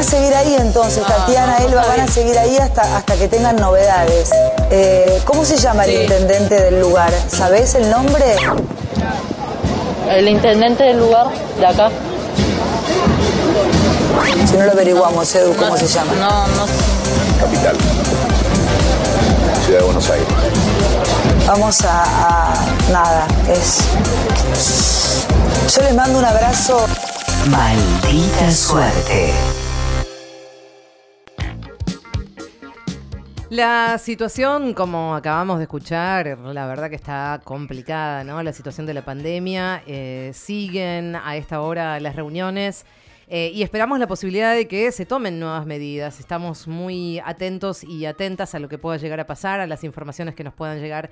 a seguir ahí entonces, Tatiana, Elba, van a seguir ahí hasta, hasta que tengan novedades. Eh, ¿Cómo se llama el intendente del lugar? ¿Sabés el nombre? El intendente del lugar de acá. Si no lo averiguamos, Edu, ¿cómo se llama? No, no sé. Capital. Ciudad de Buenos Aires. Vamos a, a- nada, es. Yo les mando un abrazo. Maldita suerte. La situación, como acabamos de escuchar, la verdad que está complicada, ¿no? La situación de la pandemia. eh, siguen a esta hora las reuniones eh, y esperamos la posibilidad de que se tomen nuevas medidas. Estamos muy atentos y atentas a lo que pueda llegar a pasar, a las informaciones que nos puedan llegar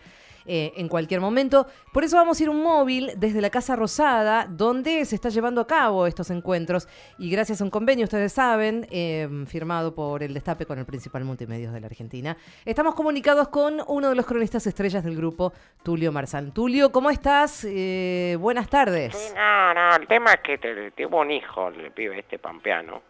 eh, en cualquier momento. Por eso vamos a ir un móvil desde la Casa Rosada, donde se está llevando a cabo estos encuentros. Y gracias a un convenio, ustedes saben, eh, firmado por el Destape con el principal multimedios de la Argentina, estamos comunicados con uno de los cronistas estrellas del grupo, Tulio Marzán. Tulio, ¿cómo estás? Eh, buenas tardes. Sí, no, no, el tema es que te- tuvo un hijo, el pibe este pampeano.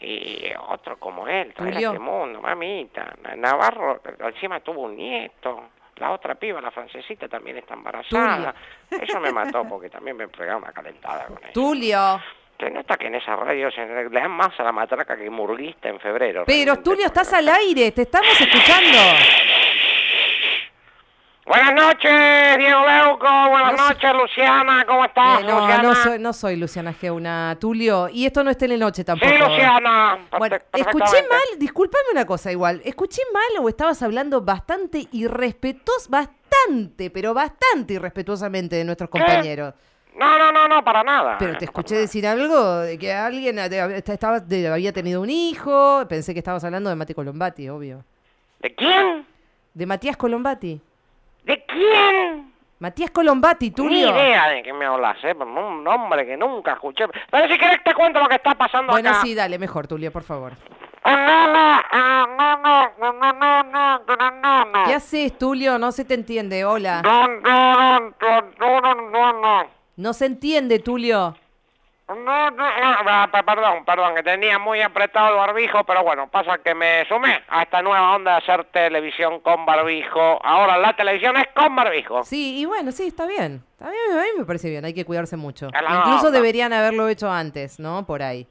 Y otro como él, trae a Tulio. este mundo, mamita. Na- Navarro encima tuvo un nieto. La otra piba, la francesita, también está embarazada. Eso me mató porque también me pegaba una calentada con eso. Tulio. Se nota que en esa radio se le dan más a la matraca que murguista en febrero. Pero realmente, Tulio, estás al aire, te estamos escuchando. Buenas noches, Diego Leuco. Buenas No noches, Luciana. ¿Cómo estás, Eh, no, Luciana? no soy, no soy Luciana Geuna, Tulio. Y esto no es Telenoche tampoco. Sí, Luciana. Bueno, escuché mal, discúlpame una cosa igual. ¿Escuché mal o estabas hablando bastante irrespetuoso, bastante, pero bastante irrespetuosamente de nuestros compañeros? No, no, no, no, para nada. Pero te escuché decir algo de que alguien eh, estaba, de- había tenido un hijo. Pensé que estabas hablando de Mati Colombati, obvio. ¿De quién? De Matías Colombati. ¿De quién? Matías Colombati, Ni Tulio. idea de qué me hablas, ¿eh? Por Un nombre que nunca escuché. Pero si querés te cuento lo que está pasando Bueno, acá. sí, dale, mejor, Tulio, por favor. ¿Qué haces, Tulio? No se te entiende. Hola. No se entiende, Tulio. Ah, pe- Perdón, perdón, que tenía muy apretado el barbijo, pero bueno, pasa que me sumé a esta nueva onda de hacer televisión con barbijo. Ahora la televisión es con barbijo. Sí, y bueno, sí, está bien. Está bien, a mí me parece bien, hay que cuidarse mucho. A Incluso deberían haberlo hecho antes, ¿no? Por ahí.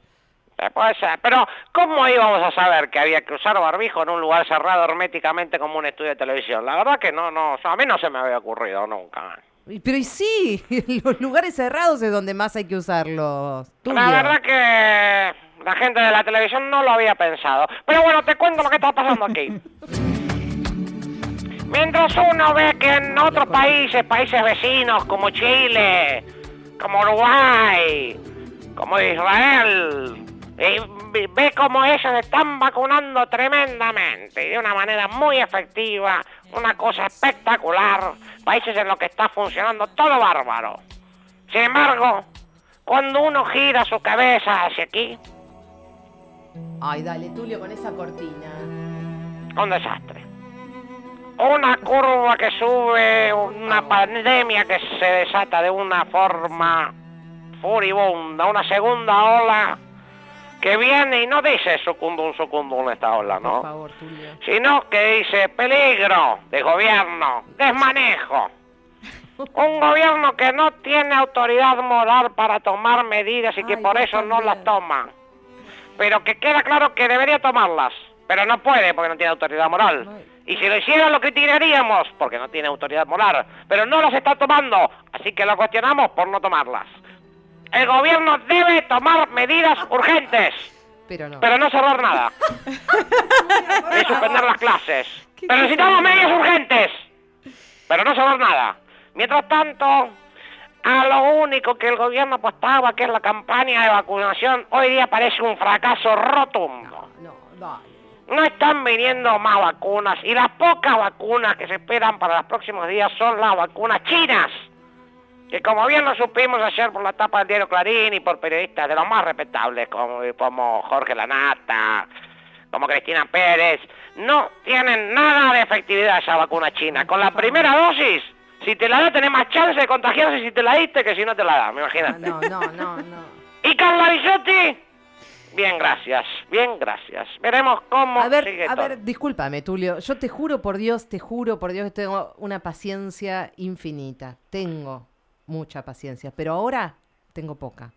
Eh, Puede ser, pero ¿cómo íbamos a saber que había que usar barbijo en un lugar cerrado herméticamente como un estudio de televisión? La verdad que no, no, a mí no se me había ocurrido nunca. Pero y sí, los lugares cerrados es donde más hay que usarlos. Tulio. La verdad que la gente de la televisión no lo había pensado. Pero bueno, te cuento lo que está pasando aquí. Mientras uno ve que en otros países, países vecinos como Chile, como Uruguay, como Israel, y ve- como ellos están vacunando tremendamente y de una manera muy efectiva, una cosa espectacular, países en los que está funcionando todo bárbaro. Sin embargo, cuando uno gira su cabeza hacia aquí, Ay, dale, Tulio, con esa cortina. un desastre. Una curva que sube, una pandemia que se desata de una forma furibunda, una segunda ola que viene y no dice sucundum sucundum esta ola, Por ¿no? favor, Tulio. Sino que dice peligro de gobierno, desmanejo. Un gobierno que no tiene autoridad moral para tomar medidas y que por eso no las toma. Pero que queda claro que debería tomarlas. Pero no puede porque no tiene autoridad moral. Ay. Y si lo hiciera lo criticaríamos porque no tiene autoridad moral. Pero no las está tomando. Así que lo cuestionamos por no tomarlas. El gobierno debe tomar medidas urgentes. Pero no. Pero no cerrar nada. Ni suspender las clases. ¿Qué Pero necesitamos medidas urgentes. Pero no cerrar nada. Mientras tanto, a lo único que el gobierno apostaba, que es la campaña de vacunación, hoy día parece un fracaso rotundo. No, dale. No están viniendo más vacunas y las pocas vacunas que se esperan para los próximos días son las vacunas chinas. Que como bien lo supimos ayer por la tapa del diario Clarín y por periodistas de los más respetables como, como Jorge Lanata, como Cristina Pérez, no tienen nada de efectividad esa vacuna china. Con la primera dosis, si te la da tenés más chance de contagiarse si te la diste que si no te la da, me imagino. No, no, no, no. ¿Y Carla Bisotti? Bien, gracias. Bien, gracias. Veremos cómo A ver, sigue a todo. ver, discúlpame, Tulio. Yo te juro por Dios, te juro por Dios que tengo una paciencia infinita. Tengo mucha paciencia, pero ahora tengo poca.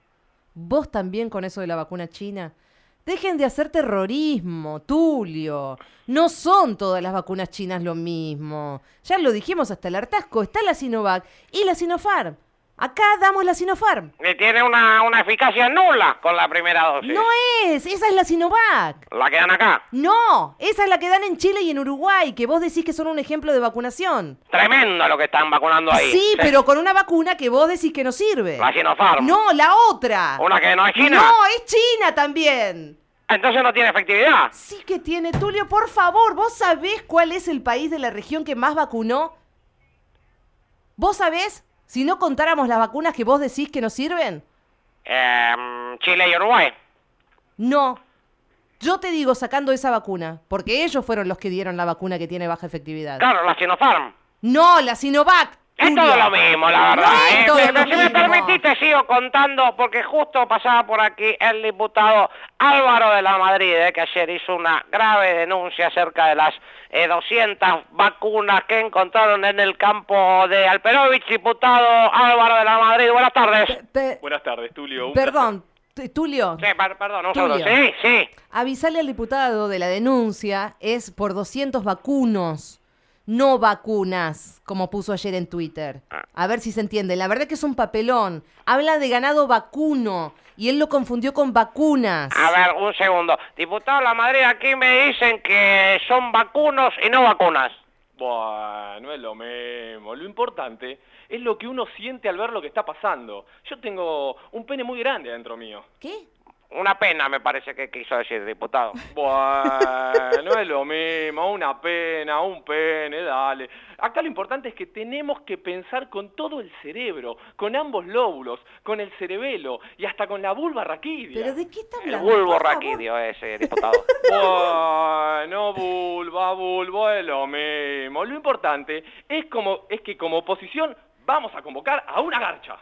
Vos también con eso de la vacuna china. Dejen de hacer terrorismo, Tulio. No son todas las vacunas chinas lo mismo. Ya lo dijimos hasta el hartazgo. Está la Sinovac y la Sinopharm. Acá damos la Sinopharm. Y tiene una, una eficacia nula con la primera dosis. No es, esa es la Sinovac. La que dan acá. No, esa es la que dan en Chile y en Uruguay, que vos decís que son un ejemplo de vacunación. Tremendo lo que están vacunando ahí. Sí, pero con una vacuna que vos decís que no sirve. La Sinopharm. No, la otra. ¿Una que no es china? No, es China también. Entonces no tiene efectividad. Sí que tiene, Tulio, por favor, ¿vos sabés cuál es el país de la región que más vacunó? ¿Vos sabés si no contáramos las vacunas que vos decís que no sirven? Em, Chile y Uruguay. No. Yo te digo sacando esa vacuna, porque ellos fueron los que dieron la vacuna que tiene baja efectividad. Claro, la Sinopharm. No, la Sinovac. Es todo lo mismo, la verdad. No ¿eh? todo Pero si me permitiste, sigo contando, porque justo pasaba por aquí el diputado Álvaro de la Madrid, eh, que ayer hizo una grave denuncia acerca de las eh, 200 vacunas que encontraron en el campo de Alperovich. Diputado Álvaro de la Madrid, buenas tardes. Buenas tardes, Tulio. Perdón, Tulio, Sí, per- perdón, un Tulio. Sí, sí. avisale al diputado de la denuncia es por 200 vacunos, no vacunas, como puso ayer en Twitter. A ver si se entiende. La verdad que es un papelón. Habla de ganado vacuno y él lo confundió con vacunas. A ver, un segundo. Diputado de la Madrid, aquí me dicen que son vacunos y no vacunas. Bueno, es lo mismo. Lo importante es lo que uno siente al ver lo que está pasando. Yo tengo un pene muy grande dentro mío. ¿Qué? Una pena, me parece que quiso decir, diputado. Bueno, es lo mismo. Una pena, un pene, dale. Acá lo importante es que tenemos que pensar con todo el cerebro, con ambos lóbulos, con el cerebelo y hasta con la vulva raquídea. ¿Pero de qué está El hablando? Por favor. raquídeo ese, diputado. Bueno, vulva, vulvo es lo mismo. Lo importante es como es que como oposición vamos a convocar a una garcha.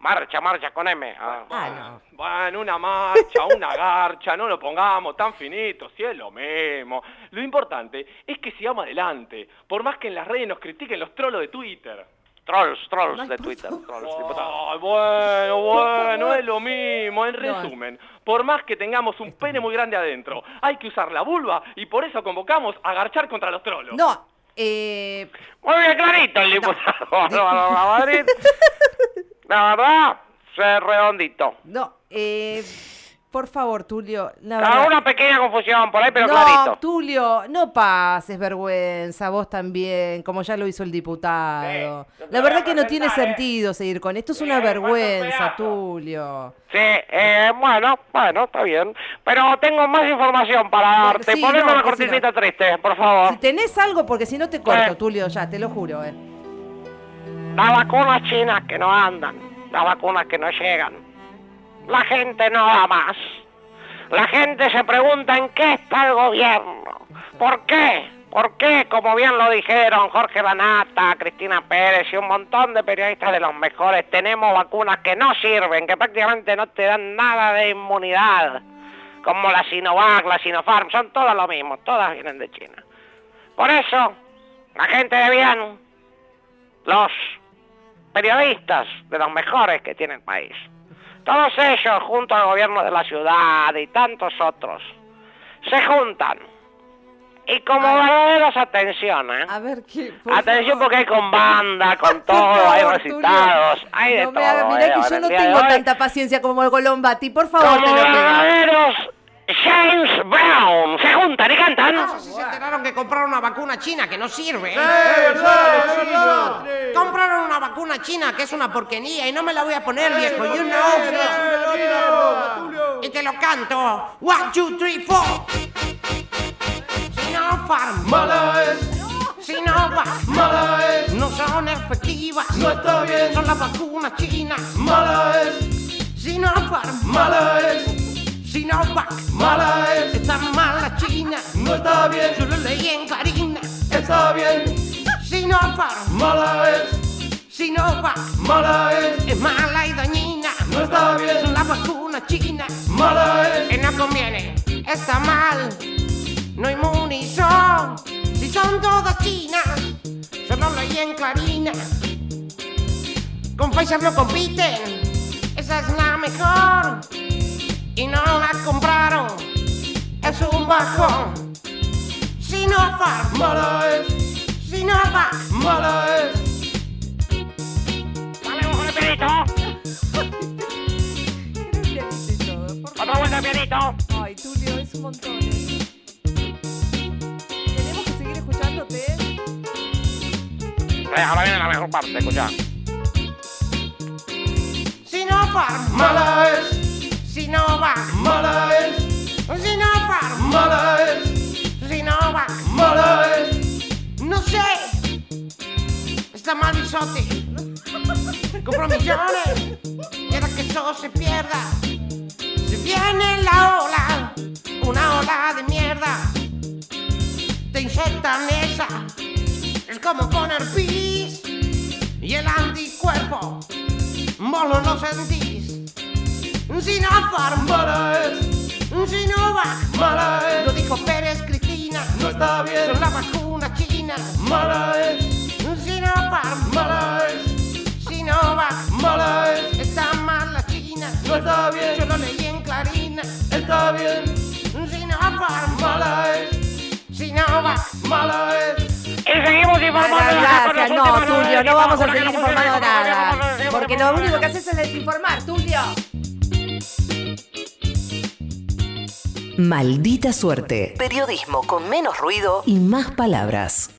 Marcha, marcha con M. Ah. Ah, no. Bueno, una marcha, una garcha, no lo pongamos tan finito, si es lo mismo. Lo importante es que sigamos adelante, por más que en las redes nos critiquen los trolos de Twitter. Trolls, trolls de Twitter. Trolls. Ay, bueno, bueno, es lo mismo. En resumen, por más que tengamos un pene muy grande adentro, hay que usar la vulva y por eso convocamos a garchar contra los trolos. No, eh, Muy bien clarito el diputado Madrid. La verdad, se redondito. no, eh, por favor, Tulio, la verdad. Una pequeña confusión por ahí, pero no, clarito. Tulio, no pases vergüenza, vos también, como ya lo hizo el diputado. Sí, la verdad que no tiene ¿eh? sentido seguir con esto, es Sí, una ¿cuántos vergüenza? Tulio. Sí, eh, bueno, bueno, está bien. Pero tengo más información para darte. sí, Poneme no, sí, cortinita no. triste, por favor. Si tenés algo, porque si no te corto. Tulio, ya, te lo juro, eh. Las vacunas chinas que no andan, las vacunas que no llegan. La gente no da más. La gente se pregunta en qué está el gobierno. ¿Por qué? ¿Por qué? Como bien lo dijeron Jorge Lanata, Cristina Pérez y un montón de periodistas de los mejores, tenemos vacunas que no sirven, que prácticamente no te dan nada de inmunidad. Como la Sinovac, la Sinopharm, son todas lo mismo, todas vienen de China. Por eso, la gente de bien, los periodistas de los mejores que tiene el país. Todos ellos, junto al gobierno de la ciudad y tantos otros, se juntan. Y como verdaderos, atención, ¿eh? A ver, ¿qué? Por Atención favor. porque hay con banda, con todo, hay recitados, hay de no todo. me hagas, mirá eh, que yo no de tengo tanta paciencia como el Golombati, por favor, te Como lo pido. verdaderos James Brown, se juntan y cantan. Si compraron una vacuna china que no sirve. Compraron una vacuna china que es una porquería y no me la voy a poner, viejo. You know. Y te lo canto. One, two, three, four. Mala es, Sinovac. mala es, No son efectivas. no está bien, Son las vacunas chinas. mala es, Sinopharm. mala es, Sinovac. mala es, Está mala China. No está bien, Yo lo leí en Clarina. está bien, Sinopharm. mala es, Sinovac. mala es, Es mala y dañina. no está bien, Son las vacunas chinas. mala es, Que no está mal. No inmunizó, si son todas chinas, solo leí en Clarina. Con Pfizer no compiten, esa es la mejor. Y no la compraron, es un bajón. Sinopharm, Mala es, Sinovac, mala es. Dale un de pianito. Otra vuelta de pianito. Ay, Tulio, es un montón. ¿eh? Tenemos que seguir escuchándote. Eh, ahora viene la mejor parte, escucha. Sinopharm, Mala es, Sinovac, mala es, Mal bisote. Compro millones. Y ahora que eso se pierda. Se viene la ola. Una ola de mierda. Te inyectan esa. Es como poner pis. Y el anticuerpo. Vos no lo sentís. Sinopharm. Mala es, Sinovac. mala Lo es, dijo Pérez Cristina. no está bien. Son la vacuna china. Mala es, Sinopharm, mala es, Sinovac, mala es, está mal la China. no está Yo bien. lo leí en Clarina. Está bien, Sinopharm, mala es, Sinovac. mala es. Y seguimos informando. Gracias, no, Tulio, no vamos a seguir informando nada. Porque lo único que haces es desinformar, Tulio. Maldita suerte. Periodismo con menos ruido y más palabras.